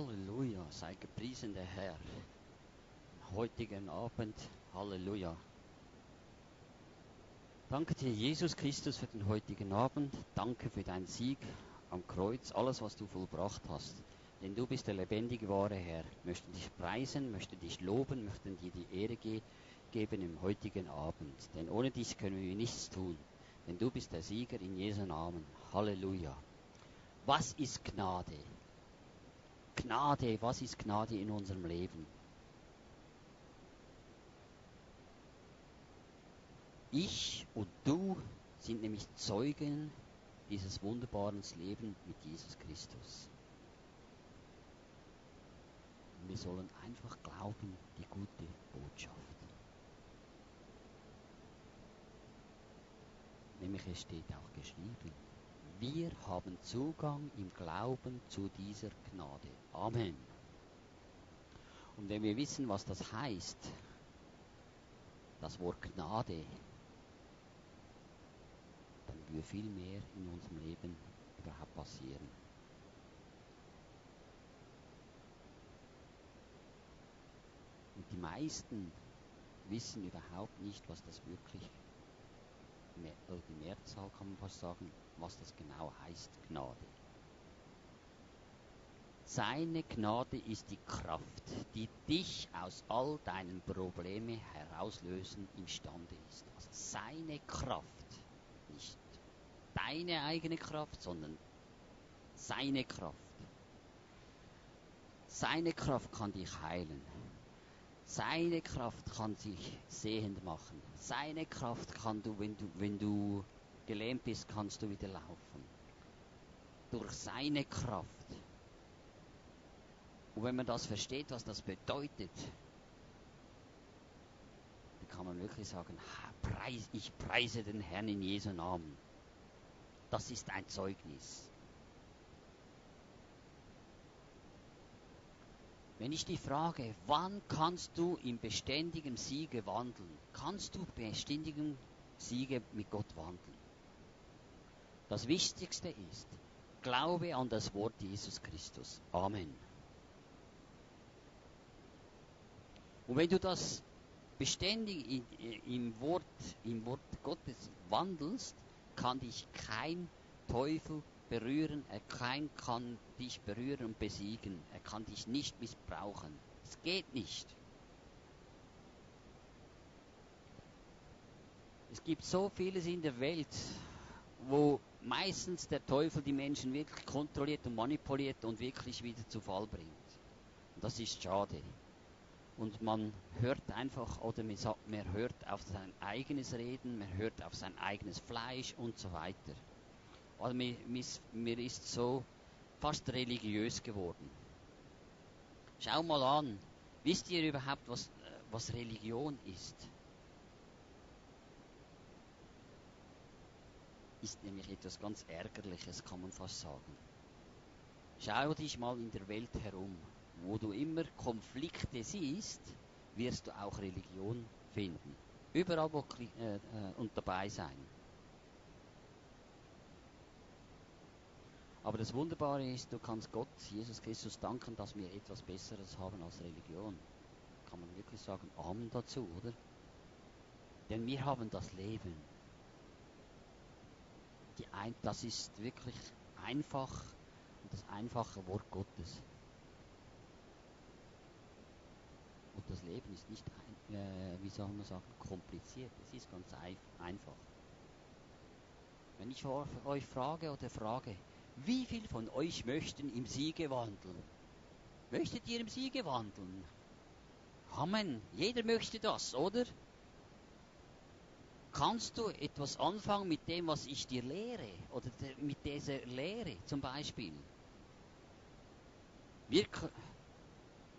Halleluja, sei gepriesen der Herr. Heutigen Abend, Halleluja. Danke dir, Jesus Christus, für den heutigen Abend. Danke für deinen Sieg am Kreuz, alles, was du vollbracht hast. Denn du bist der lebendige, wahre Herr. Möchten dich preisen, möchten dich loben, möchten dir die Ehre ge geben im heutigen Abend. Denn ohne dich können wir nichts tun. Denn du bist der Sieger in Jesu Namen. Halleluja. Was ist Gnade? Gnade, was ist Gnade in unserem Leben? Ich und du sind nämlich Zeugen dieses wunderbaren Lebens mit Jesus Christus. Wir sollen einfach glauben, die gute Botschaft. Nämlich es steht auch geschrieben, wir haben Zugang im Glauben zu dieser Gnade. Amen. Und wenn wir wissen, was das heißt, das Wort Gnade, dann wird viel mehr in unserem Leben überhaupt passieren. Und die meisten wissen überhaupt nicht, was das wirklich ist oder die Mehrzahl kann man fast sagen, was das genau heißt, Gnade. Seine Gnade ist die Kraft, die dich aus all deinen Problemen herauslösen imstande ist. Also seine Kraft, nicht deine eigene Kraft, sondern seine Kraft. Seine Kraft kann dich heilen. Seine Kraft kann sich sehend machen. Seine Kraft kann du, wenn du, wenn du gelähmt bist, kannst du wieder laufen. Durch seine Kraft. Und wenn man das versteht, was das bedeutet, dann kann man wirklich sagen, ich preise den Herrn in Jesu Namen. Das ist ein Zeugnis. Wenn ich die frage, wann kannst du im beständigen Siege wandeln? Kannst du beständigen Siege mit Gott wandeln? Das Wichtigste ist, glaube an das Wort Jesus Christus. Amen. Und wenn du das beständig in, im, Wort, im Wort Gottes wandelst, kann dich kein Teufel berühren, er kein kann dich berühren und besiegen, er kann dich nicht missbrauchen. Es geht nicht. Es gibt so vieles in der Welt, wo meistens der Teufel die Menschen wirklich kontrolliert und manipuliert und wirklich wieder zu Fall bringt. Und das ist schade. Und man hört einfach, oder man hört auf sein eigenes Reden, man hört auf sein eigenes Fleisch und so weiter. Also mir, mir ist so fast religiös geworden. Schau mal an, wisst ihr überhaupt, was, was Religion ist? Ist nämlich etwas ganz Ärgerliches, kann man fast sagen. Schau dich mal in der Welt herum. Wo du immer Konflikte siehst, wirst du auch Religion finden. Überall wo, äh, äh, und dabei sein. Aber das Wunderbare ist, du kannst Gott, Jesus Christus, danken, dass wir etwas Besseres haben als Religion. Kann man wirklich sagen, Amen dazu, oder? Denn wir haben das Leben. Ein, das ist wirklich einfach das einfache Wort Gottes. Und das Leben ist nicht, ein, äh, wie soll man sagen, kompliziert. Es ist ganz einfach. Wenn ich euch frage oder frage, wie viel von euch möchten im Siege wandeln? Möchtet ihr im Siege wandeln? Amen. Jeder möchte das, oder? Kannst du etwas anfangen mit dem, was ich dir lehre? Oder mit dieser Lehre zum Beispiel? Wir,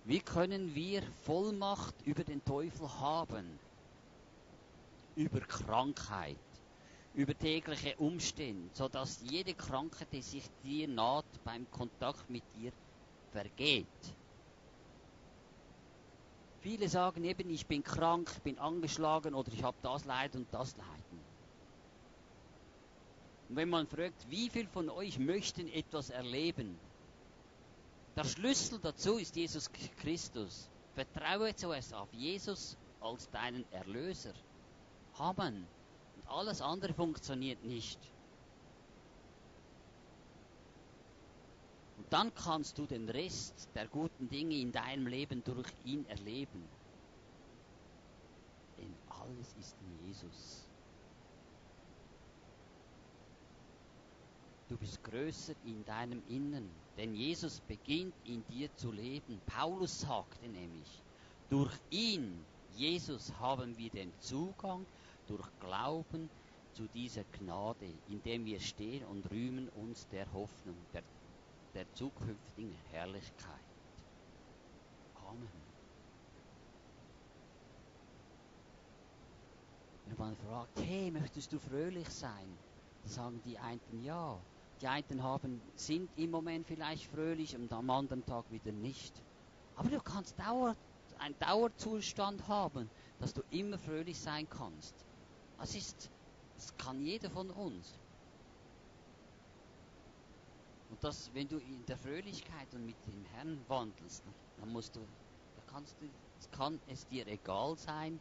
wie können wir Vollmacht über den Teufel haben? Über Krankheit, über tägliche Umstände, sodass jede Krankheit, die sich dir naht, beim Kontakt mit dir vergeht. Viele sagen eben, ich bin krank, ich bin angeschlagen oder ich habe das Leid und das Leiden. Und wenn man fragt, wie viel von euch möchten etwas erleben, Der Schlüssel dazu ist Jesus Christus. Vertraue zuerst auf Jesus als deinen Erlöser. Amen. Alles andere funktioniert nicht. Und dann kannst du den Rest der guten Dinge in deinem Leben durch ihn erleben. Denn alles ist in Jesus. Du bist größer in deinem Innern, denn Jesus beginnt in dir zu leben. Paulus sagte nämlich, durch ihn, Jesus, haben wir den Zugang durch Glauben zu dieser Gnade, in dem wir stehen und rühmen uns der Hoffnung, der, der zukünftigen Herrlichkeit. Amen. Wenn man fragt, hey, möchtest du fröhlich sein? Sagen die einen ja. Die einen haben, sind im Moment vielleicht fröhlich und am anderen Tag wieder nicht. Aber du kannst Dauer, einen Dauerzustand haben, dass du immer fröhlich sein kannst. Das ist, das kann jeder von uns. Und das, wenn du in der Fröhlichkeit und mit dem Herrn wandelst, dann musst du, da kannst du, kann es dir egal sein,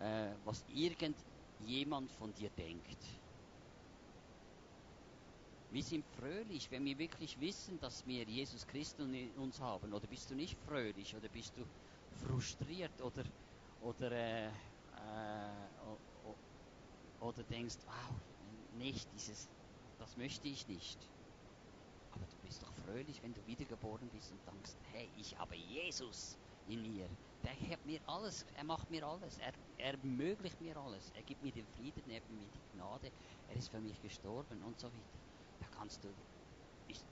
äh, was irgendjemand von dir denkt. Wir sind fröhlich, wenn wir wirklich wissen, dass wir Jesus Christus in uns haben. Oder bist du nicht fröhlich? Oder bist du frustriert? Oder, oder, äh, äh, oder denkst, wow, nicht dieses, das möchte ich nicht. Aber du bist doch fröhlich, wenn du wiedergeboren bist und denkst, hey, ich habe Jesus in mir. Der hat mir alles, er macht mir alles, er, er ermöglicht mir alles, er gibt mir den Frieden, er gibt mir die Gnade, er ist für mich gestorben und so weiter da kannst du, ist,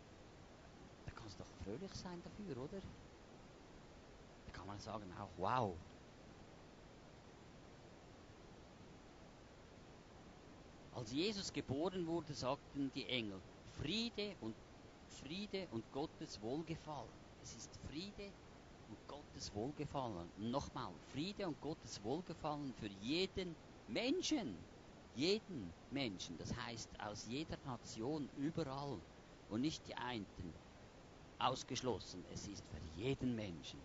da kannst du doch fröhlich sein dafür, oder? Da kann man sagen, auch wow. Als Jesus geboren wurde, sagten die Engel, Friede und Friede und Gottes Wohlgefallen. Es ist Friede und Gottes Wohlgefallen. Nochmal, Friede und Gottes Wohlgefallen für jeden Menschen jeden Menschen, das heißt aus jeder Nation, überall und nicht die einen ausgeschlossen. Es ist für jeden Menschen.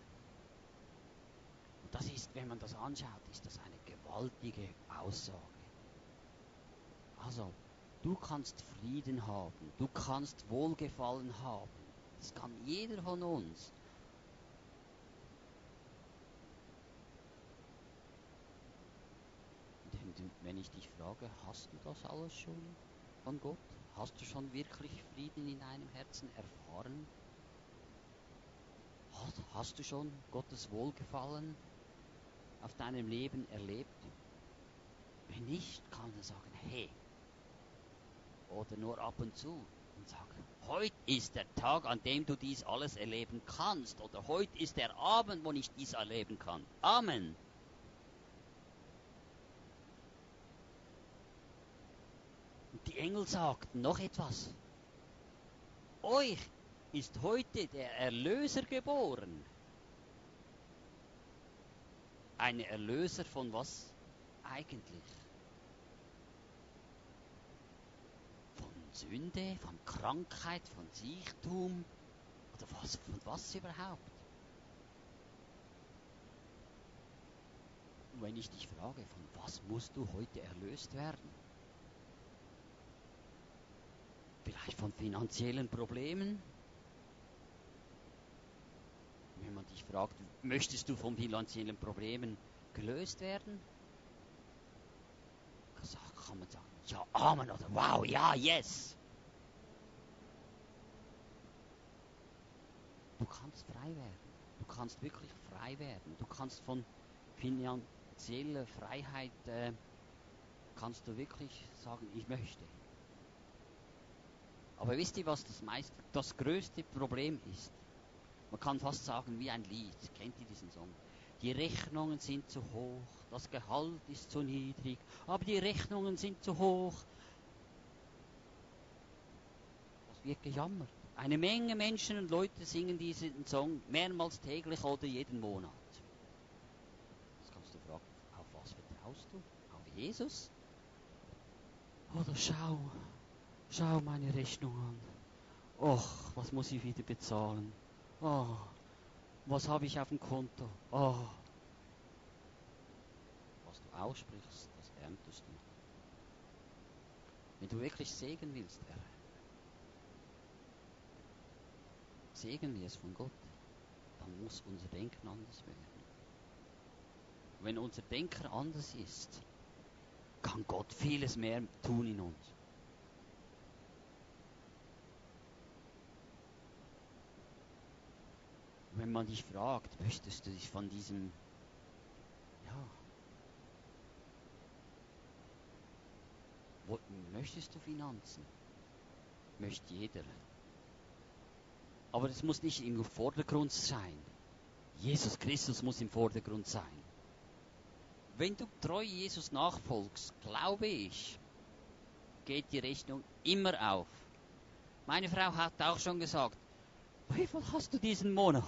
Und das ist, wenn man das anschaut, ist das eine gewaltige Aussage. Also, du kannst Frieden haben, du kannst Wohlgefallen haben. Das kann jeder von uns. wenn ich dich frage, hast du das alles schon von Gott? Hast du schon wirklich Frieden in deinem Herzen erfahren? Hast, hast du schon Gottes Wohlgefallen auf deinem Leben erlebt? Wenn nicht, kann er sagen, hey, oder nur ab und zu und sagen, heute ist der Tag, an dem du dies alles erleben kannst, oder heute ist der Abend, wo ich dies erleben kann. Amen. Die Engel sagten noch etwas. Euch ist heute der Erlöser geboren. Ein Erlöser von was eigentlich? Von Sünde, von Krankheit, von Siechtum oder was, von was überhaupt? Und wenn ich dich frage, von was musst du heute erlöst werden? Vielleicht von finanziellen Problemen. Wenn man dich fragt, möchtest du von finanziellen Problemen gelöst werden? Kann man sagen, ja, Amen oder wow, ja, yes. Du kannst frei werden. Du kannst wirklich frei werden. Du kannst von finanzieller Freiheit, äh, kannst du wirklich sagen, ich möchte. Aber wisst ihr, was das, meist, das größte Problem ist? Man kann fast sagen wie ein Lied. Kennt ihr diesen Song? Die Rechnungen sind zu hoch, das Gehalt ist zu niedrig, aber die Rechnungen sind zu hoch. Das wird gejammert. Eine Menge Menschen und Leute singen diesen Song mehrmals täglich oder jeden Monat. Jetzt kannst du fragen, auf was vertraust du? Auf Jesus? Oder schau, Schau meine Rechnung an. Och, was muss ich wieder bezahlen? Oh, was habe ich auf dem Konto? Oh. Was du aussprichst, das erntest du. Wenn du wirklich Segen willst, Herr, wir es von Gott, dann muss unser Denken anders werden. Wenn unser Denken anders ist, kann Gott vieles mehr tun in uns. Wenn man dich fragt, möchtest du dich von diesem, ja, wo, möchtest du Finanzen? Möchte jeder. Aber es muss nicht im Vordergrund sein. Jesus Christus muss im Vordergrund sein. Wenn du treu Jesus nachfolgst, glaube ich, geht die Rechnung immer auf. Meine Frau hat auch schon gesagt, wie viel hast du diesen Monat?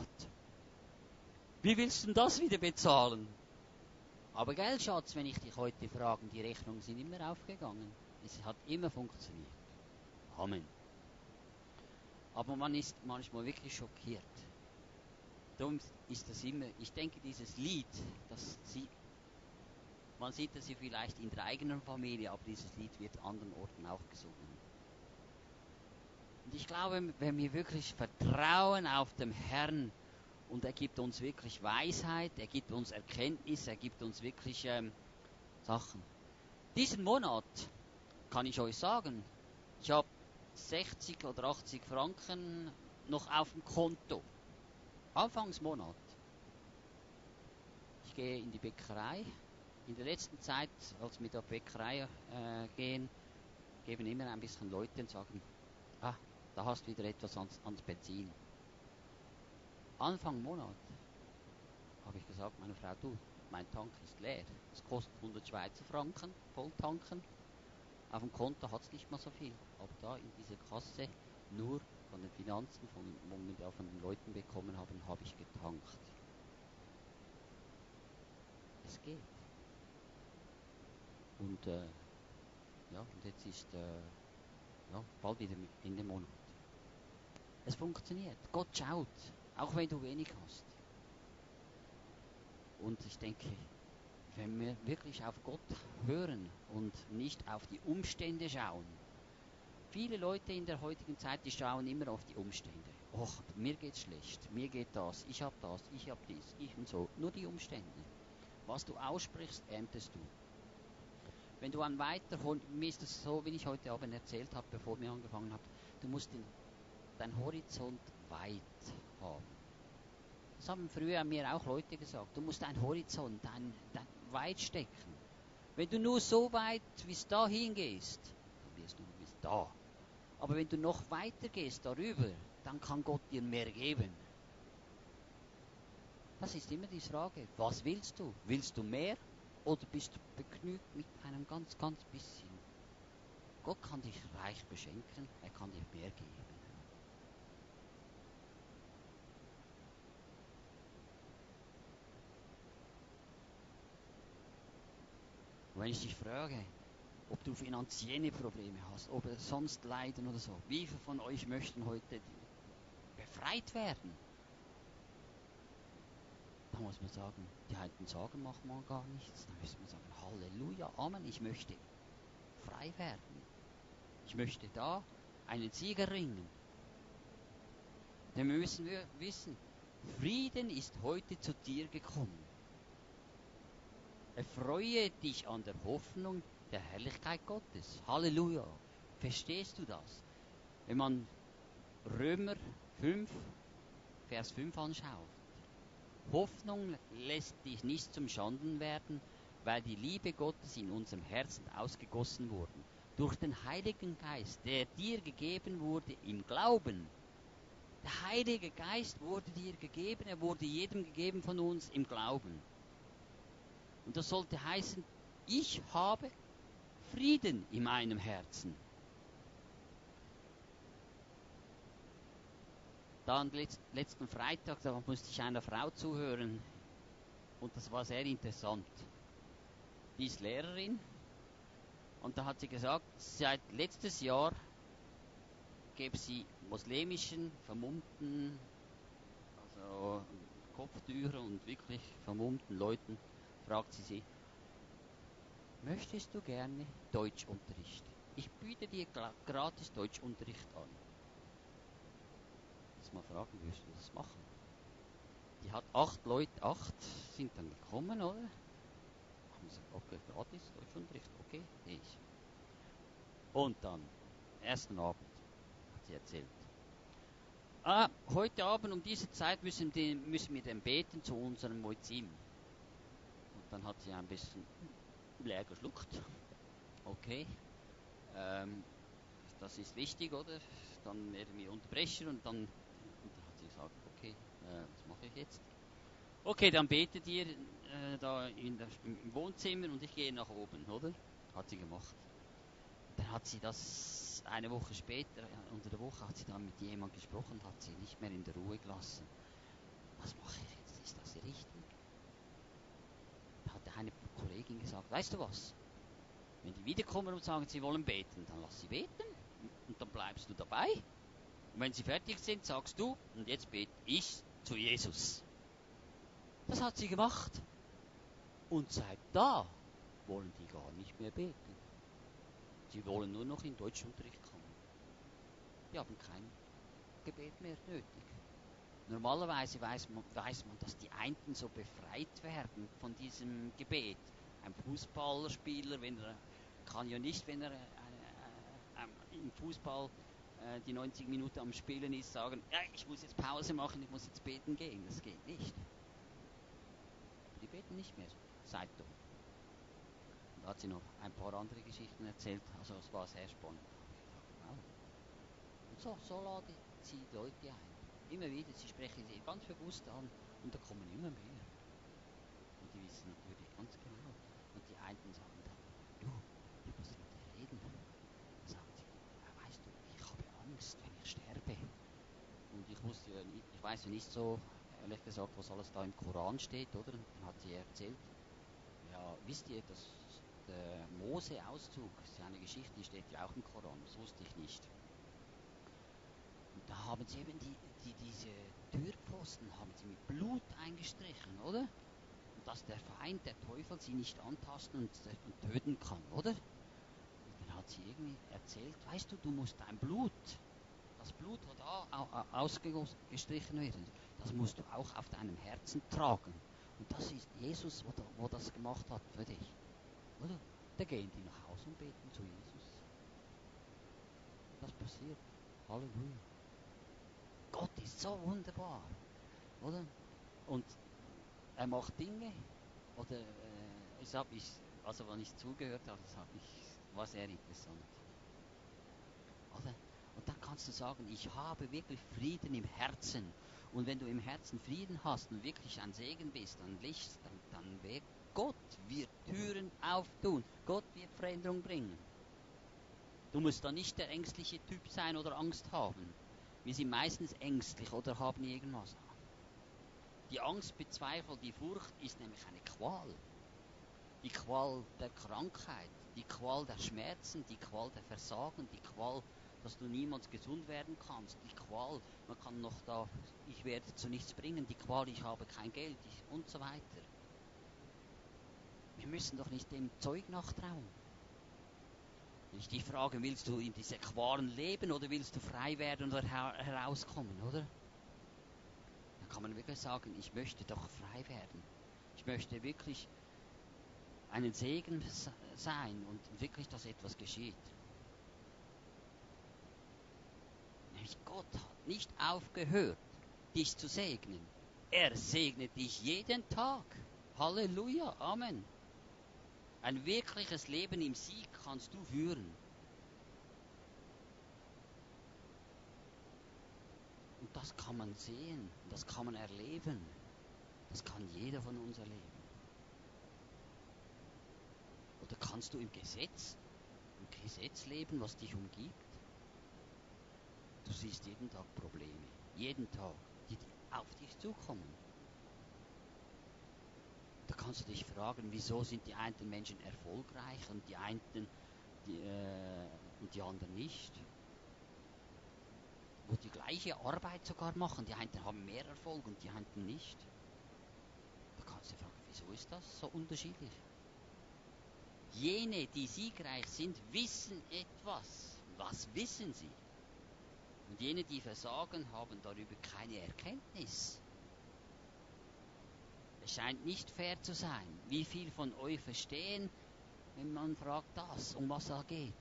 Wie willst du das wieder bezahlen? Aber gell, Schatz, wenn ich dich heute frage, die Rechnungen sind immer aufgegangen. Es hat immer funktioniert. Amen. Aber man ist manchmal wirklich schockiert. Darum ist das immer, ich denke, dieses Lied, das sie, man sieht das ja vielleicht in der eigenen Familie, aber dieses Lied wird an anderen Orten auch gesungen. Und ich glaube, wenn wir wirklich vertrauen auf den Herrn und er gibt uns wirklich Weisheit, er gibt uns Erkenntnis, er gibt uns wirklich ähm, Sachen. Diesen Monat kann ich euch sagen, ich habe 60 oder 80 Franken noch auf dem Konto. Anfangsmonat. Ich gehe in die Bäckerei. In der letzten Zeit, als wir der Bäckerei äh, gehen, geben immer ein bisschen Leute und sagen, ah, da hast du wieder etwas ans, ans Benzin. Anfang Monat habe ich gesagt, meine Frau, du, mein Tank ist leer. Es kostet 100 Schweizer Franken, voll tanken. Auf dem Konto hat es nicht mal so viel. Aber da in dieser Kasse, nur von den Finanzen, von, wo wir von den Leuten bekommen haben, habe ich getankt. Es geht. Und äh, ja, und jetzt ist äh, ja, bald wieder in dem Monat. Es funktioniert. Gott schaut, auch wenn du wenig hast. Und ich denke, wenn wir wirklich auf Gott hören und nicht auf die Umstände schauen. Viele Leute in der heutigen Zeit, die schauen immer auf die Umstände. Och, mir geht's schlecht, mir geht das, ich hab das, ich hab dies, ich und so. Nur die Umstände. Was du aussprichst, erntest du. Wenn du an weiter, mir ist es so, wie ich heute Abend erzählt habe, bevor wir angefangen haben, du musst den, dein Horizont weit haben. Das haben früher mir auch Leute gesagt. Du musst deinen Horizont, dein, dein weit stecken. Wenn du nur so weit bis dahin gehst, dann wirst du bis da. Aber wenn du noch weiter gehst darüber, dann kann Gott dir mehr geben. Das ist immer die Frage. Was willst du? Willst du mehr oder bist du begnügt mit einem ganz, ganz bisschen? Gott kann dich reich beschenken, er kann dir mehr geben. Wenn ich dich frage, ob du finanzielle Probleme hast, ob sonst Leiden oder so, wie viele von euch möchten heute befreit werden? Da muss man sagen, die alten sagen, macht man gar nichts. Da müssen wir sagen, Halleluja, Amen, ich möchte frei werden. Ich möchte da einen Sieger ringen. Denn wir müssen wissen, Frieden ist heute zu dir gekommen. Erfreue dich an der Hoffnung der Herrlichkeit Gottes. Halleluja. Verstehst du das? Wenn man Römer 5, Vers 5 anschaut. Hoffnung lässt dich nicht zum Schanden werden, weil die Liebe Gottes in unserem Herzen ausgegossen wurde. Durch den Heiligen Geist, der dir gegeben wurde im Glauben. Der Heilige Geist wurde dir gegeben, er wurde jedem gegeben von uns im Glauben. Und das sollte heißen, ich habe Frieden in meinem Herzen. Dann letzten Freitag, da musste ich einer Frau zuhören und das war sehr interessant. Die ist Lehrerin und da hat sie gesagt, seit letztes Jahr gäbe sie muslimischen, vermummten äh, Kopftücher und wirklich vermummten Leuten, fragt sie sie, möchtest du gerne Deutschunterricht? Ich biete dir gratis Deutschunterricht an. Jetzt mal fragen, wirst du das machen? Die hat acht Leute, acht sind dann gekommen, oder? Haben gesagt, okay, gratis Deutschunterricht, okay, ich. Und dann, ersten Abend, hat sie erzählt. Ah, heute Abend um diese Zeit müssen, die, müssen wir dann beten zu unserem Moizim. Und dann hat sie ein bisschen leer geschluckt. Okay. Ähm, das ist wichtig, oder? Dann werden wir unterbrechen und dann, und dann hat sie gesagt, okay, äh, was mache ich jetzt? Okay, dann betet ihr äh, da der, im Wohnzimmer und ich gehe nach oben, oder? Hat sie gemacht. Dann hat sie das eine Woche später, unter der Woche, hat sie dann mit jemandem gesprochen, hat sie nicht mehr in der Ruhe gelassen. Was mache ich jetzt? Ist das richtig? Kollegin gesagt, weißt du was? Wenn die wiederkommen und sagen, sie wollen beten, dann lass sie beten und dann bleibst du dabei. Und wenn sie fertig sind, sagst du, und jetzt bete ich zu Jesus. Das hat sie gemacht. Und seit da wollen die gar nicht mehr beten. Sie wollen nur noch in Deutschunterricht kommen. Die haben kein Gebet mehr nötig. Normalerweise weiß man, weiß man, dass die einen so befreit werden von diesem Gebet. Ein Fußballerspieler, wenn er kann ja nicht, wenn er äh, äh, im Fußball äh, die 90 Minuten am Spielen ist, sagen, ja, ich muss jetzt Pause machen, ich muss jetzt beten gehen. Das geht nicht. Die beten nicht mehr seitdem. Da hat sie noch ein paar andere Geschichten erzählt, also es war sehr spannend. Und so, so lade sie Leute ein. Immer wieder, sie sprechen sie ganz bewusst an und da kommen immer mehr. Und die wissen natürlich ganz genau. Und die einen sagen dann, du, ich muss mit dir reden. Sagt sie, ja, weißt du, ich habe Angst, wenn ich sterbe. Und ich wusste ja nicht, ich weiß ja nicht so, ehrlich gesagt, was alles da im Koran steht, oder? Und dann hat sie erzählt, ja, wisst ihr, dass der Mose-Auszug ist ja eine Geschichte, die steht ja auch im Koran, das wusste ich nicht. Und da haben sie eben die, die, diese Türpfosten haben sie mit Blut eingestrichen, oder? Und dass der Feind, der Teufel, sie nicht antasten und, und töten kann, oder? Und dann hat sie irgendwie erzählt, weißt du, du musst dein Blut, das Blut, das da ausgestrichen wird, das musst du auch auf deinem Herzen tragen. Und das ist Jesus, wo, wo das gemacht hat für dich. Oder? Da gehen die nach Hause und beten zu Jesus. Das passiert. Halleluja. Gott ist so wunderbar. Oder? Und er macht Dinge, oder äh, ich habe ich, also wenn ich zugehört habe, das ich, war sehr interessant. Oder? Und dann kannst du sagen, ich habe wirklich Frieden im Herzen. Und wenn du im Herzen Frieden hast und wirklich ein Segen bist, ein Licht, dann, dann wird Gott wird Türen auftun. Gott wird Veränderung bringen. Du musst da nicht der ängstliche Typ sein oder Angst haben. Wir sind meistens ängstlich oder haben irgendwas. Die Angst bezweifelt, die Furcht ist nämlich eine Qual. Die Qual der Krankheit, die Qual der Schmerzen, die Qual der Versagen, die Qual, dass du niemals gesund werden kannst, die Qual, man kann noch da, ich werde zu nichts bringen, die Qual, ich habe kein Geld ich, und so weiter. Wir müssen doch nicht dem Zeug nachtrauen. Nicht die Frage, willst du in diese Qualen leben oder willst du frei werden oder herauskommen, oder? Dann kann man wirklich sagen, ich möchte doch frei werden. Ich möchte wirklich einen Segen sein und wirklich, dass etwas geschieht. Nämlich Gott hat nicht aufgehört, dich zu segnen. Er segnet dich jeden Tag. Halleluja, Amen. Ein wirkliches Leben im Sieg kannst du führen. Und das kann man sehen, das kann man erleben. Das kann jeder von uns erleben. Oder kannst du im Gesetz, im Gesetz leben, was dich umgibt? Du siehst jeden Tag Probleme, jeden Tag, die auf dich zukommen. Kannst du dich fragen, wieso sind die einen Menschen erfolgreich und die einen die, äh, und die anderen nicht? wo die gleiche Arbeit sogar machen. Die einen haben mehr Erfolg und die anderen nicht. Da kannst du fragen, wieso ist das so unterschiedlich? Jene, die siegreich sind, wissen etwas. Was wissen sie? Und jene, die versagen, haben darüber keine Erkenntnis. Es scheint nicht fair zu sein. Wie viel von euch verstehen, wenn man fragt das, um was da geht?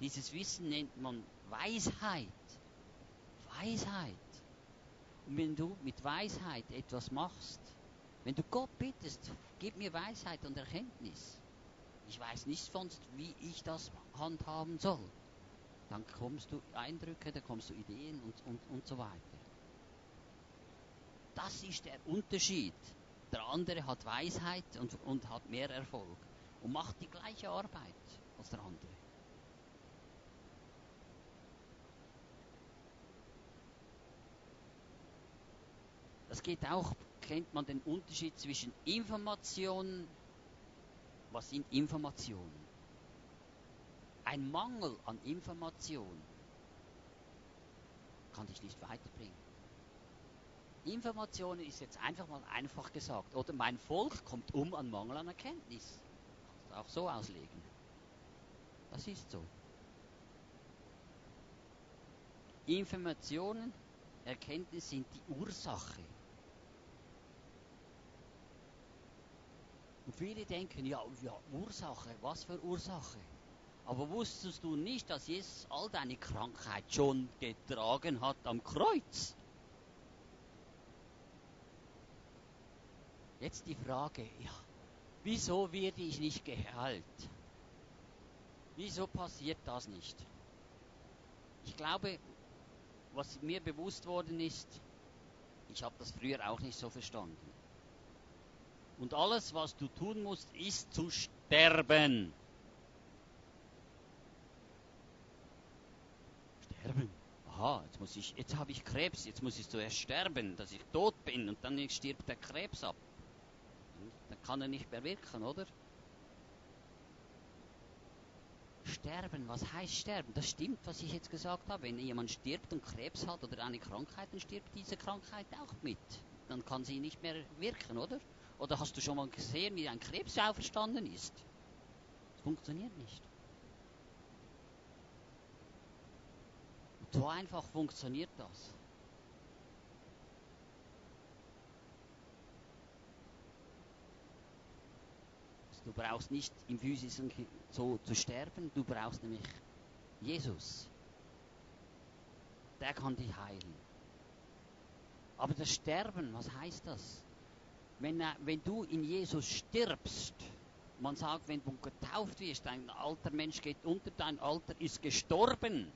Dieses Wissen nennt man Weisheit. Weisheit. Und wenn du mit Weisheit etwas machst, wenn du Gott bittest, gib mir Weisheit und Erkenntnis. Ich weiß nicht sonst, wie ich das handhaben soll. Dann kommst du Eindrücke, dann kommst du Ideen und, und, und so weiter. Das ist der Unterschied. Der andere hat Weisheit und, und hat mehr Erfolg und macht die gleiche Arbeit als der andere. Das geht auch, kennt man den Unterschied zwischen Informationen. Was sind Informationen? Ein Mangel an Information kann dich nicht weiterbringen. Informationen ist jetzt einfach mal einfach gesagt. Oder mein Volk kommt um an Mangel an Erkenntnis. Kannst auch so auslegen. Das ist so. Informationen, Erkenntnis sind die Ursache. Und viele denken, ja, ja, Ursache, was für Ursache? Aber wusstest du nicht, dass Jesus all deine Krankheit schon getragen hat am Kreuz? Jetzt die Frage, ja, wieso werde ich nicht geheilt? Wieso passiert das nicht? Ich glaube, was mir bewusst worden ist, ich habe das früher auch nicht so verstanden. Und alles, was du tun musst, ist zu sterben. Sterben? Aha, jetzt muss ich, jetzt habe ich Krebs, jetzt muss ich zuerst sterben, dass ich tot bin und dann stirbt der Krebs ab. Kann er nicht mehr wirken, oder? Sterben, was heißt sterben? Das stimmt, was ich jetzt gesagt habe. Wenn jemand stirbt und Krebs hat oder eine Krankheit, dann stirbt diese Krankheit auch mit. Dann kann sie nicht mehr wirken, oder? Oder hast du schon mal gesehen, wie ein Krebs auferstanden ist? Das funktioniert nicht. So einfach funktioniert das. Du brauchst nicht im physischen so zu sterben, du brauchst nämlich Jesus. Der kann dich heilen. Aber das Sterben, was heißt das? Wenn, wenn du in Jesus stirbst, man sagt, wenn du getauft wirst, ein alter Mensch geht unter, dein Alter ist gestorben.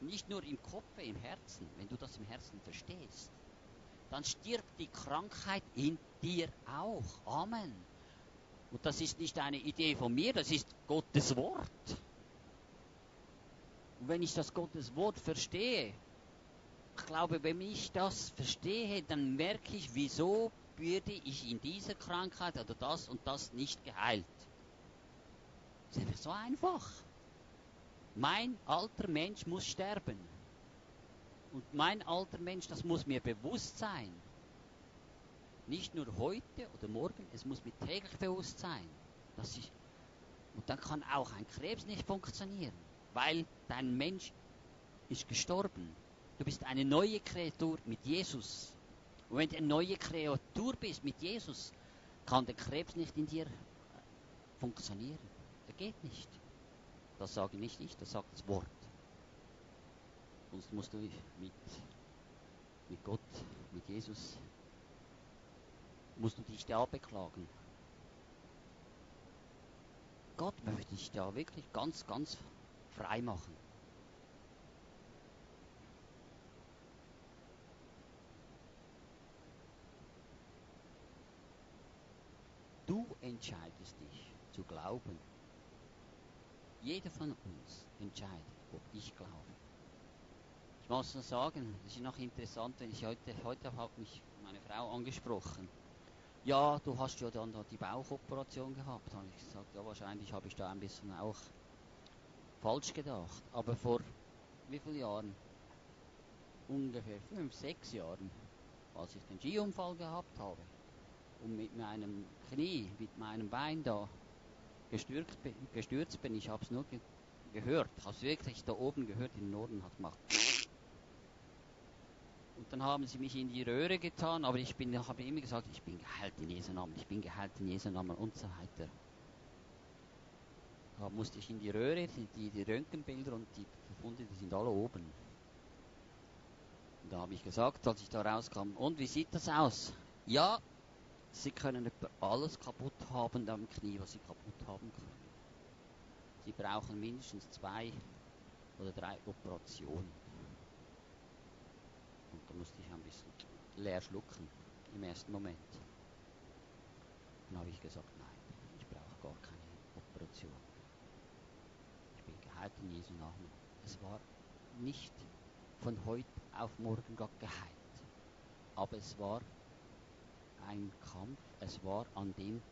Nicht nur im Kopf, im Herzen, wenn du das im Herzen verstehst, dann stirbt die Krankheit in dir auch. Amen. Und das ist nicht eine Idee von mir, das ist Gottes Wort. Und wenn ich das Gottes Wort verstehe, ich glaube, wenn ich das verstehe, dann merke ich, wieso würde ich in dieser Krankheit oder das und das nicht geheilt. Das ist einfach so einfach. Mein alter Mensch muss sterben. Und mein alter Mensch, das muss mir bewusst sein. Nicht nur heute oder morgen, es muss mir täglich bewusst sein, dass ich. Und dann kann auch ein Krebs nicht funktionieren, weil dein Mensch ist gestorben. Du bist eine neue Kreatur mit Jesus. Und wenn du eine neue Kreatur bist mit Jesus, kann der Krebs nicht in dir funktionieren. Der geht nicht. Das sage nicht ich, das sagt das Wort. Sonst musst du mit, mit Gott, mit Jesus, musst du dich da beklagen. Gott möchte dich da wirklich ganz, ganz frei machen. Du entscheidest dich zu glauben. Jeder von uns entscheidet, ob ich glaube. Ich muss nur sagen, das ist noch interessant, wenn ich heute, heute hat mich meine Frau angesprochen. Ja, du hast ja dann die Bauchoperation gehabt. Habe ich gesagt, ja, wahrscheinlich habe ich da ein bisschen auch falsch gedacht. Aber vor wie vielen Jahren? ungefähr fünf, sechs Jahren, als ich den Skiunfall gehabt habe und mit meinem Knie, mit meinem Bein da gestürzt bin, gestürzt bin ich habe es nur ge gehört, habe es wirklich da oben gehört, im Norden hat gemacht. Und dann haben sie mich in die Röhre getan, aber ich bin, habe immer gesagt, ich bin geheilt in Jesu Namen, ich bin geheilt in Jesu Namen und so weiter. Da musste ich in die Röhre, die, die Röntgenbilder und die Befunde, die sind alle oben. Und da habe ich gesagt, als ich da rauskam, und wie sieht das aus? Ja, Sie können alles kaputt haben am Knie, was Sie kaputt haben können. Sie brauchen mindestens zwei oder drei Operationen. Musste ich ein bisschen leer schlucken im ersten Moment. Dann habe ich gesagt, nein, ich brauche gar keine Operation. Ich bin geheilt in Jesu Namen. Es war nicht von heute auf morgen Gott geheilt, aber es war ein Kampf, es war an dem,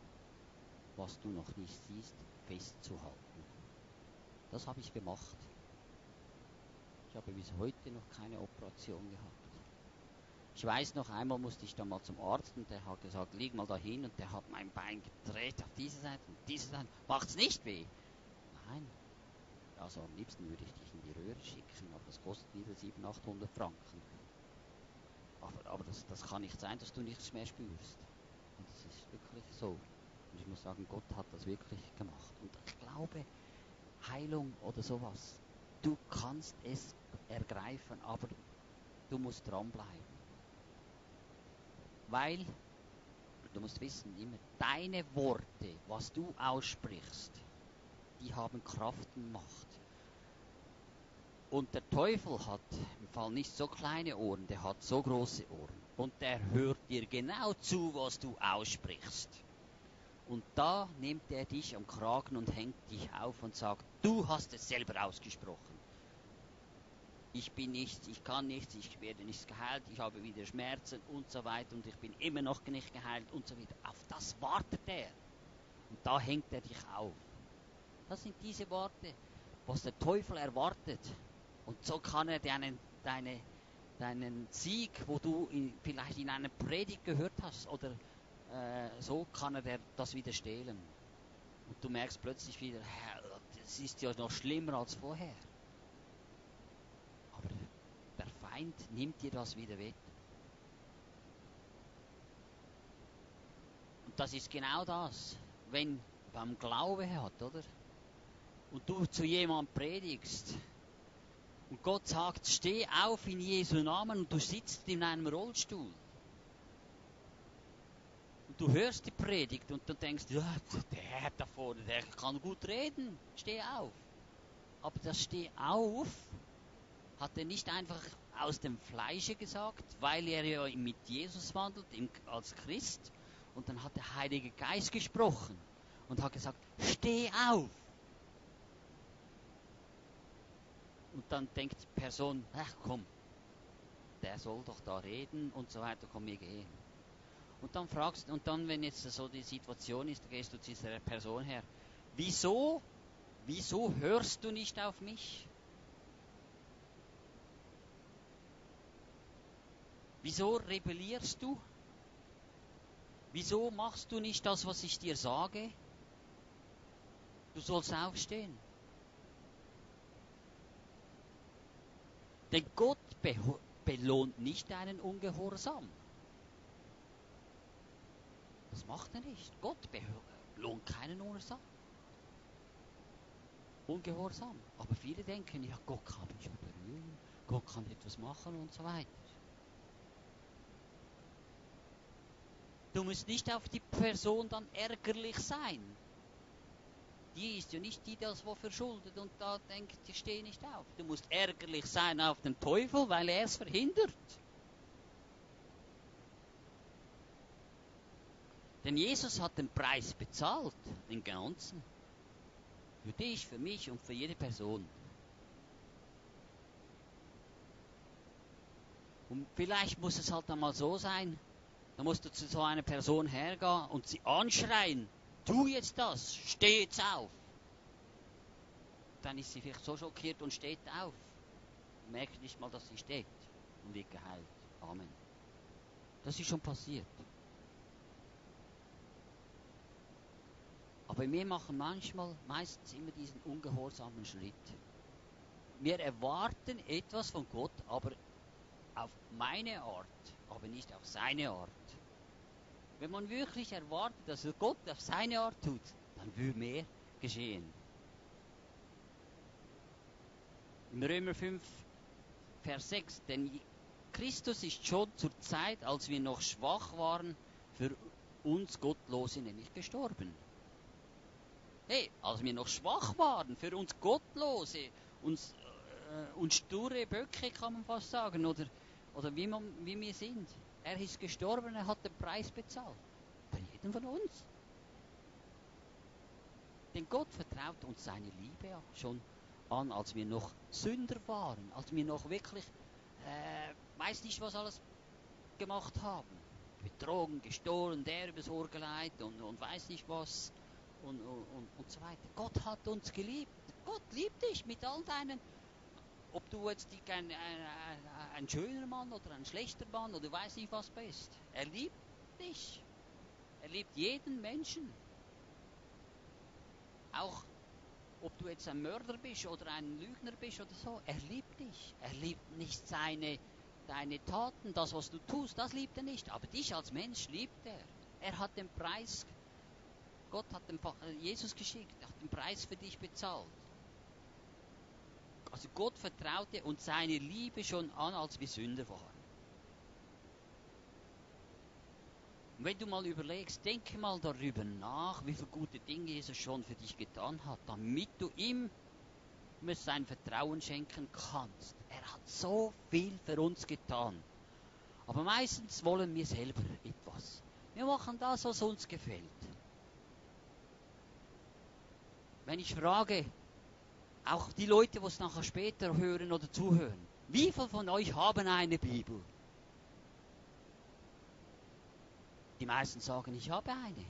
was du noch nicht siehst, festzuhalten. Das habe ich gemacht. Ich habe bis heute noch keine Operation gehabt. Ich weiß noch, einmal musste ich da mal zum Arzt und der hat gesagt, lieg mal dahin und der hat mein Bein gedreht auf diese Seite und diese Seite. Macht's nicht weh? Nein. Also am liebsten würde ich dich in die Röhre schicken, aber das kostet wieder 700, 800 Franken. Aber, aber das, das kann nicht sein, dass du nichts mehr spürst. Und das ist wirklich so. Und ich muss sagen, Gott hat das wirklich gemacht. Und ich glaube, Heilung oder sowas, du kannst es ergreifen, aber du musst dranbleiben. Weil, du musst wissen, immer deine Worte, was du aussprichst, die haben Kraft und Macht. Und der Teufel hat im Fall nicht so kleine Ohren, der hat so große Ohren. Und der hört dir genau zu, was du aussprichst. Und da nimmt er dich am Kragen und hängt dich auf und sagt, du hast es selber ausgesprochen. Ich bin nichts, ich kann nichts, ich werde nicht geheilt, ich habe wieder Schmerzen und so weiter und ich bin immer noch nicht geheilt und so weiter. Auf das wartet er. Und da hängt er dich auf. Das sind diese Worte, was der Teufel erwartet. Und so kann er deinen, deine, deinen Sieg, wo du in, vielleicht in einer Predigt gehört hast, oder äh, so kann er das wieder stehlen. Und du merkst plötzlich wieder, das ist ja noch schlimmer als vorher. Aber der Feind nimmt dir das wieder weg. Und das ist genau das, wenn beim Glaube hat, oder? Und du zu jemandem predigst, und Gott sagt, steh auf in Jesu Namen und du sitzt in einem Rollstuhl. Und du hörst die Predigt und du denkst, ja, der da vorne, der kann gut reden, steh auf. Aber das Steh auf hat er nicht einfach aus dem Fleische gesagt, weil er ja mit Jesus wandelt als Christ. Und dann hat der Heilige Geist gesprochen und hat gesagt, steh auf. Und dann denkt die Person, ach komm, der soll doch da reden und so weiter, komm, wir gehen. Und dann fragst und dann, wenn jetzt so die Situation ist, gehst du zu dieser Person her, wieso, wieso hörst du nicht auf mich? Wieso rebellierst du? Wieso machst du nicht das, was ich dir sage? Du sollst aufstehen. Denn Gott belohnt nicht deinen Ungehorsam. Das macht er nicht. Gott belohnt keinen Ungehorsam. Ungehorsam. Aber viele denken, ja, Gott kann mich berühren, Gott kann etwas machen und so weiter. Du musst nicht auf die Person dann ärgerlich sein die ist ja nicht die, das wo verschuldet und da denkt, ich stehe nicht auf. Du musst ärgerlich sein auf den Teufel, weil er es verhindert. Denn Jesus hat den Preis bezahlt, den ganzen. Für dich, für mich und für jede Person. Und vielleicht muss es halt einmal so sein, da musst du zu so einer Person hergehen und sie anschreien, tu jetzt das, steh jetzt auf. Dann ist sie vielleicht so schockiert und steht auf. Merkt nicht mal, dass sie steht. und wird geheilt. Amen. Das ist schon passiert. Aber wir machen manchmal, meistens immer diesen ungehorsamen Schritt. Wir erwarten etwas von Gott, aber auf meine Art, aber nicht auf seine Art. Wenn man wirklich erwartet, dass Gott auf seine Art tut, dann will mehr geschehen. Im Römer 5, Vers 6, denn Christus ist schon zur Zeit, als wir noch schwach waren, für uns Gottlose nämlich gestorben. Hey, als wir noch schwach waren, für uns Gottlose, uns, äh, uns sture Böcke kann man fast sagen, oder, oder wie, man, wie wir sind. Er ist gestorben, er hat den Preis bezahlt. Für jeden von uns. Denn Gott vertraut uns seine Liebe schon an, als wir noch Sünder waren, als wir noch wirklich, äh, weiß nicht, was alles gemacht haben. Betrogen, gestohlen, der übers Ohr geleitet und, und weiß nicht was und, und, und so weiter. Gott hat uns geliebt. Gott liebt dich mit all deinen, ob du jetzt ein, ein, ein, ein schöner Mann oder ein schlechter Mann oder weiß nicht was bist. Er liebt dich. Er liebt jeden Menschen. Auch ob du jetzt ein Mörder bist oder ein Lügner bist oder so, er liebt dich. Er liebt nicht seine, deine Taten, das, was du tust, das liebt er nicht. Aber dich als Mensch liebt er. Er hat den Preis, Gott hat den, äh, Jesus geschickt, hat den Preis für dich bezahlt. Also Gott vertraute uns seine Liebe schon an, als wir Sünder waren. Und wenn du mal überlegst, denke mal darüber nach, wie viele gute Dinge Jesus schon für dich getan hat, damit du ihm sein Vertrauen schenken kannst. Er hat so viel für uns getan. Aber meistens wollen wir selber etwas. Wir machen das, was uns gefällt. Wenn ich frage, auch die Leute, die es nachher später hören oder zuhören, wie viele von euch haben eine Bibel? Die meisten sagen, ich habe eine.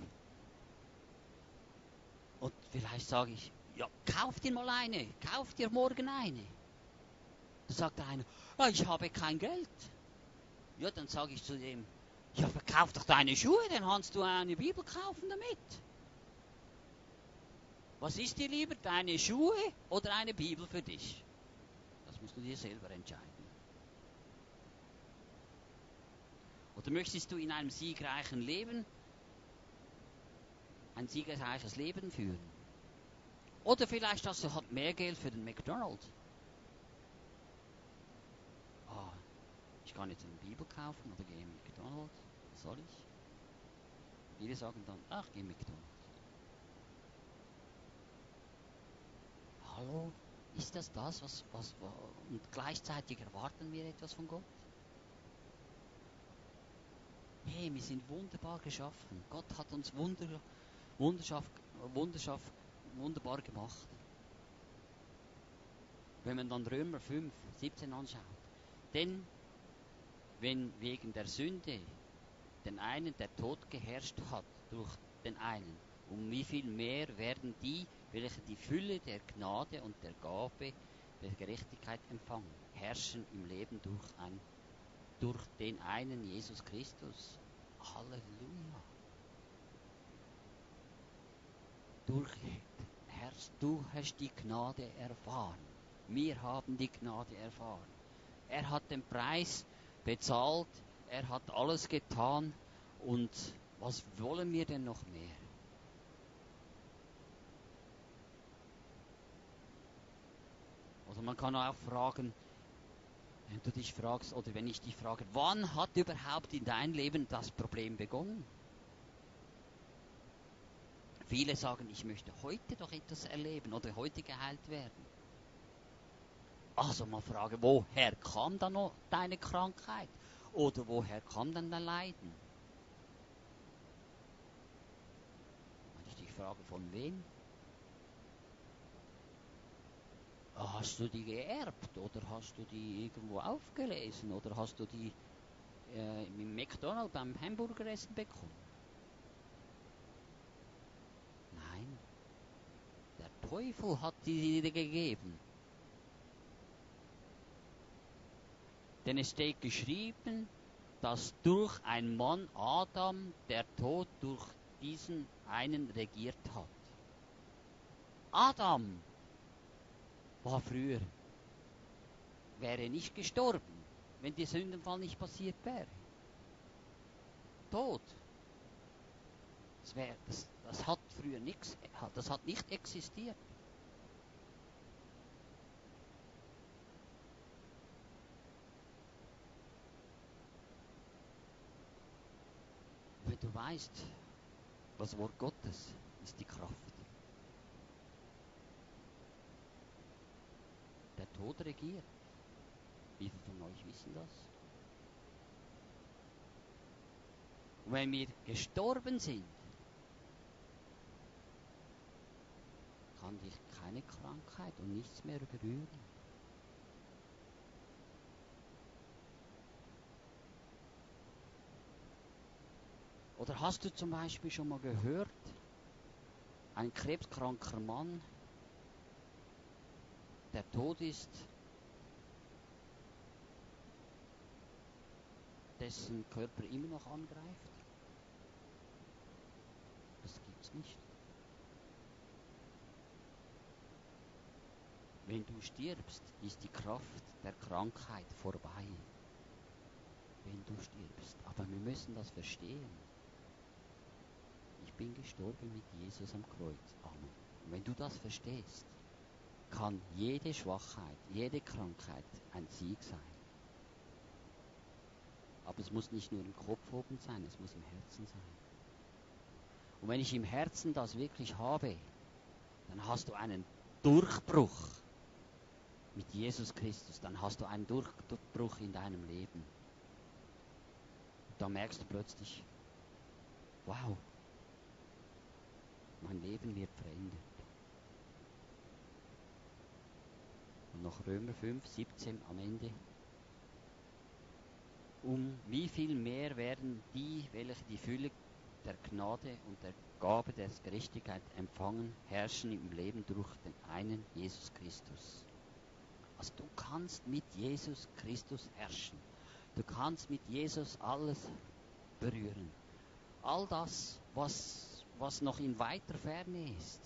Und vielleicht sage ich, ja, kauf dir mal eine, kauf dir morgen eine. Da sagt der eine, ja, ich habe kein Geld. Ja, dann sage ich zu dem, ja, verkauf doch deine Schuhe, dann kannst du eine Bibel kaufen damit. Was ist dir lieber, deine Schuhe oder eine Bibel für dich? Das musst du dir selber entscheiden. Oder möchtest du in einem siegreichen Leben ein siegreiches Leben führen? Oder vielleicht hast du halt mehr Geld für den McDonald's. Ah, ich kann jetzt eine Bibel kaufen oder gehe in McDonald's. Was soll ich? Viele sagen dann, ach, geh in McDonald's. Hallo? Ist das das, was, was, und gleichzeitig erwarten wir etwas von Gott? hey, wir sind wunderbar geschaffen. Gott hat uns wunder, wunderschaft, wunderschaft, wunderbar gemacht. Wenn man dann Römer 5, 17 anschaut. Denn wenn wegen der Sünde den einen der Tod geherrscht hat durch den einen, um wie viel mehr werden die, welche die Fülle der Gnade und der Gabe der Gerechtigkeit empfangen, herrschen im Leben durch ein durch den einen Jesus Christus. Halleluja. Durch Herr, du hast die Gnade erfahren. Wir haben die Gnade erfahren. Er hat den Preis bezahlt, er hat alles getan und was wollen wir denn noch mehr? Oder man kann auch fragen, wenn du dich fragst, oder wenn ich dich frage, wann hat überhaupt in dein Leben das Problem begonnen? Viele sagen, ich möchte heute doch etwas erleben oder heute geheilt werden. Also mal frage, woher kam dann noch deine Krankheit? Oder woher kam dann dein Leiden? Wenn ich dich frage, von wem? Hast du die geerbt oder hast du die irgendwo aufgelesen oder hast du die äh, im McDonald's beim Hamburgeressen bekommen? Nein, der Teufel hat die dir gegeben. Denn es steht geschrieben, dass durch einen Mann Adam der Tod durch diesen einen regiert hat. Adam war früher, wäre nicht gestorben, wenn der Sündenfall nicht passiert wäre. Tod. Das, wär, das, das hat früher nichts, das hat nicht existiert. Wenn du weißt, das Wort Gottes ist die Kraft. Der Tod regiert. Wie viele von euch wissen das? Wenn wir gestorben sind, kann dich keine Krankheit und nichts mehr berühren. Oder hast du zum Beispiel schon mal gehört, ein krebskranker Mann, der tot ist, dessen Körper immer noch angreift? Das gibt's nicht. Wenn du stirbst, ist die Kraft der Krankheit vorbei. Wenn du stirbst. Aber wir müssen das verstehen. Ich bin gestorben mit Jesus am Kreuz. Amen. Und wenn du das verstehst, kann jede Schwachheit, jede Krankheit ein Sieg sein. Aber es muss nicht nur im Kopf oben sein, es muss im Herzen sein. Und wenn ich im Herzen das wirklich habe, dann hast du einen Durchbruch mit Jesus Christus. Dann hast du einen Durchbruch in deinem Leben. Da merkst du plötzlich, wow, mein Leben wird verändert. Und noch Römer 5, 17 am Ende. Um wie viel mehr werden die, welche die Fülle der Gnade und der Gabe der Gerechtigkeit empfangen, herrschen im Leben durch den einen Jesus Christus. Also du kannst mit Jesus Christus herrschen. Du kannst mit Jesus alles berühren. All das, was, was noch in weiter Ferne ist.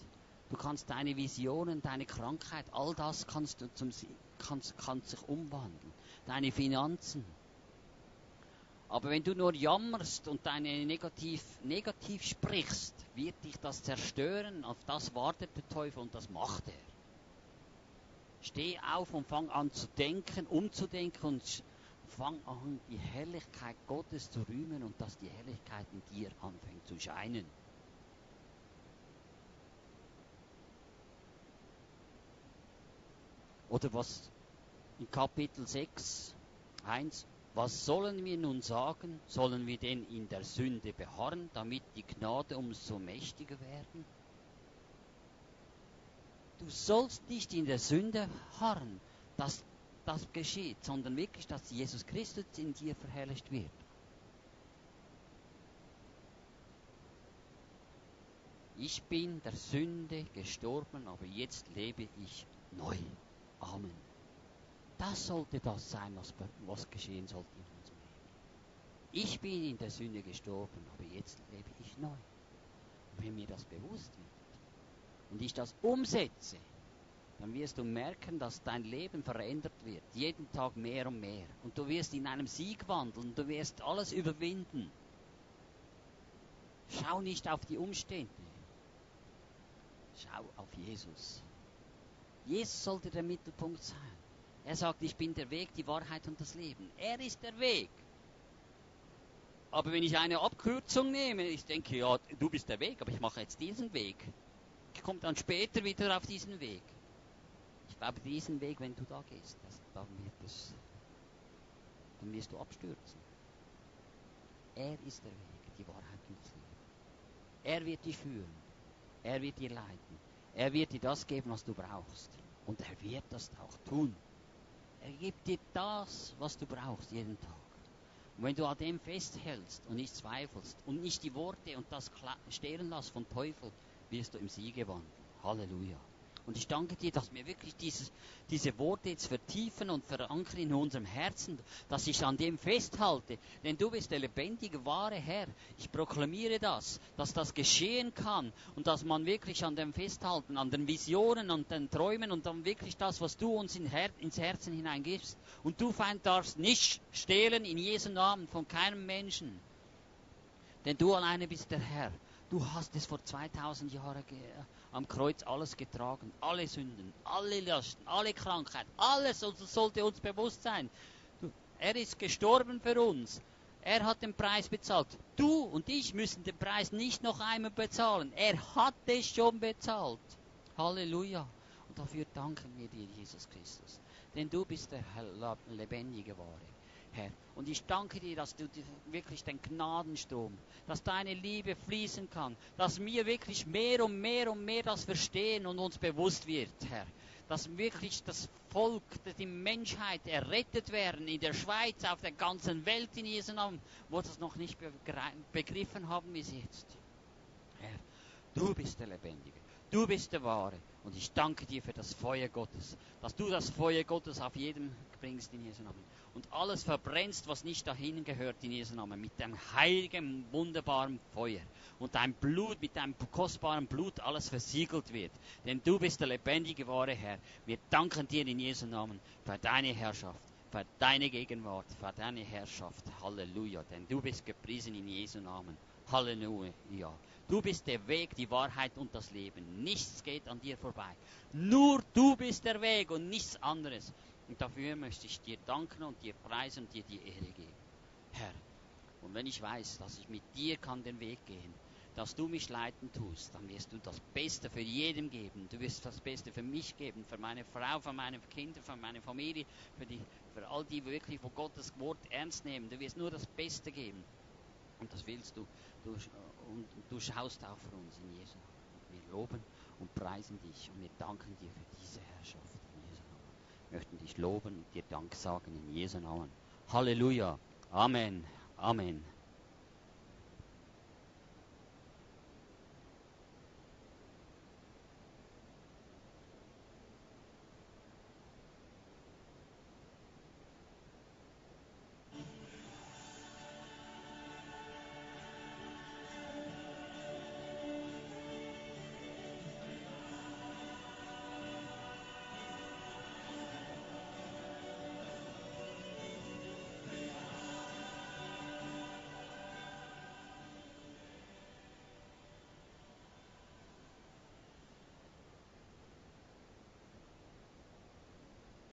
Du kannst deine Visionen, deine Krankheit, all das kannst du zum, kannst, kannst sich umwandeln. Deine Finanzen, aber wenn du nur jammerst und deine negativ, negativ sprichst, wird dich das zerstören. Auf das wartet der Teufel und das macht er. Steh auf und fang an zu denken, umzudenken und fang an, die Herrlichkeit Gottes zu rühmen und dass die Herrlichkeit in dir anfängt zu scheinen. Oder was in Kapitel 6, 1 was sollen wir nun sagen? Sollen wir denn in der Sünde beharren, damit die Gnade umso mächtiger werden? Du sollst nicht in der Sünde harren, dass das geschieht, sondern wirklich, dass Jesus Christus in dir verherrlicht wird. Ich bin der Sünde gestorben, aber jetzt lebe ich neu. Amen. Das sollte das sein, was, was geschehen sollte in unserem Leben. Ich bin in der Sünde gestorben, aber jetzt lebe ich neu. Wenn mir das bewusst wird und ich das umsetze, dann wirst du merken, dass dein Leben verändert wird, jeden Tag mehr und mehr. Und du wirst in einem Sieg wandeln, du wirst alles überwinden. Schau nicht auf die Umstände, schau auf Jesus. Jesus sollte der Mittelpunkt sein. Er sagt, ich bin der Weg, die Wahrheit und das Leben. Er ist der Weg. Aber wenn ich eine Abkürzung nehme, ich denke, ja, du bist der Weg, aber ich mache jetzt diesen Weg. Ich komme dann später wieder auf diesen Weg. Ich glaube, diesen Weg, wenn du da gehst, das, dann, wird es, dann wirst du abstürzen. Er ist der Weg, die Wahrheit und das Leben. Er wird dich führen. Er wird dir leiten. Er wird dir das geben, was du brauchst. Und er wird das auch tun. Er gibt dir das, was du brauchst, jeden Tag. Und wenn du an dem festhältst und nicht zweifelst und nicht die Worte und das stehen lässt vom Teufel, wirst du im Siege wandeln. Halleluja. Und ich danke dir, dass wir wirklich dieses, diese Worte jetzt vertiefen und verankern in unserem Herzen, dass ich an dem festhalte. Denn du bist der lebendige, wahre Herr. Ich proklamiere das, dass das geschehen kann und dass man wirklich an dem festhalten, an den Visionen und den Träumen und dann wirklich das, was du uns in Her ins Herzen hineingibst. Und du, Feind, darfst nicht stehlen in Jesu Namen von keinem Menschen. Denn du alleine bist der Herr. Du hast es vor 2000 Jahren am Kreuz alles getragen. Alle Sünden, alle Lasten, alle Krankheit, alles sollte uns bewusst sein. Er ist gestorben für uns. Er hat den Preis bezahlt. Du und ich müssen den Preis nicht noch einmal bezahlen. Er hat es schon bezahlt. Halleluja. Und dafür danken wir dir, Jesus Christus. Denn du bist der lebendige Wahre. Herr. Und ich danke dir, dass du wirklich den Gnadenstrom, dass deine Liebe fließen kann, dass wir wirklich mehr und mehr und mehr das verstehen und uns bewusst wird, Herr. Dass wirklich das Volk, die Menschheit errettet werden in der Schweiz, auf der ganzen Welt in Jesu Namen, wo das noch nicht begriffen haben bis jetzt. Herr, du bist der Lebendige. Du bist der Wahre. Und ich danke dir für das Feuer Gottes, dass du das Feuer Gottes auf jedem bringst in Jesu Namen. Und alles verbrennst, was nicht dahin gehört in Jesu Namen, mit dem heiligen, wunderbaren Feuer. Und dein Blut, mit deinem kostbaren Blut alles versiegelt wird. Denn du bist der lebendige, wahre Herr. Wir danken dir in Jesu Namen für deine Herrschaft, für deine Gegenwart, für deine Herrschaft. Halleluja. Denn du bist gepriesen in Jesu Namen. Halleluja. Du bist der Weg, die Wahrheit und das Leben. Nichts geht an dir vorbei. Nur du bist der Weg und nichts anderes. Und dafür möchte ich dir danken und dir preisen und dir die Ehre geben. Herr, und wenn ich weiß, dass ich mit dir kann den Weg gehen, dass du mich leiten tust, dann wirst du das Beste für jeden geben. Du wirst das Beste für mich geben, für meine Frau, für meine Kinder, für meine Familie, für, die, für all die wirklich von Gottes Wort ernst nehmen. Du wirst nur das Beste geben. Und das willst du. du und du schaust auch für uns in Jesu. Wir loben und preisen dich und wir danken dir für diese Herrschaft in Jesu Namen. Wir möchten dich loben und dir Dank sagen in Jesu Namen. Halleluja. Amen. Amen.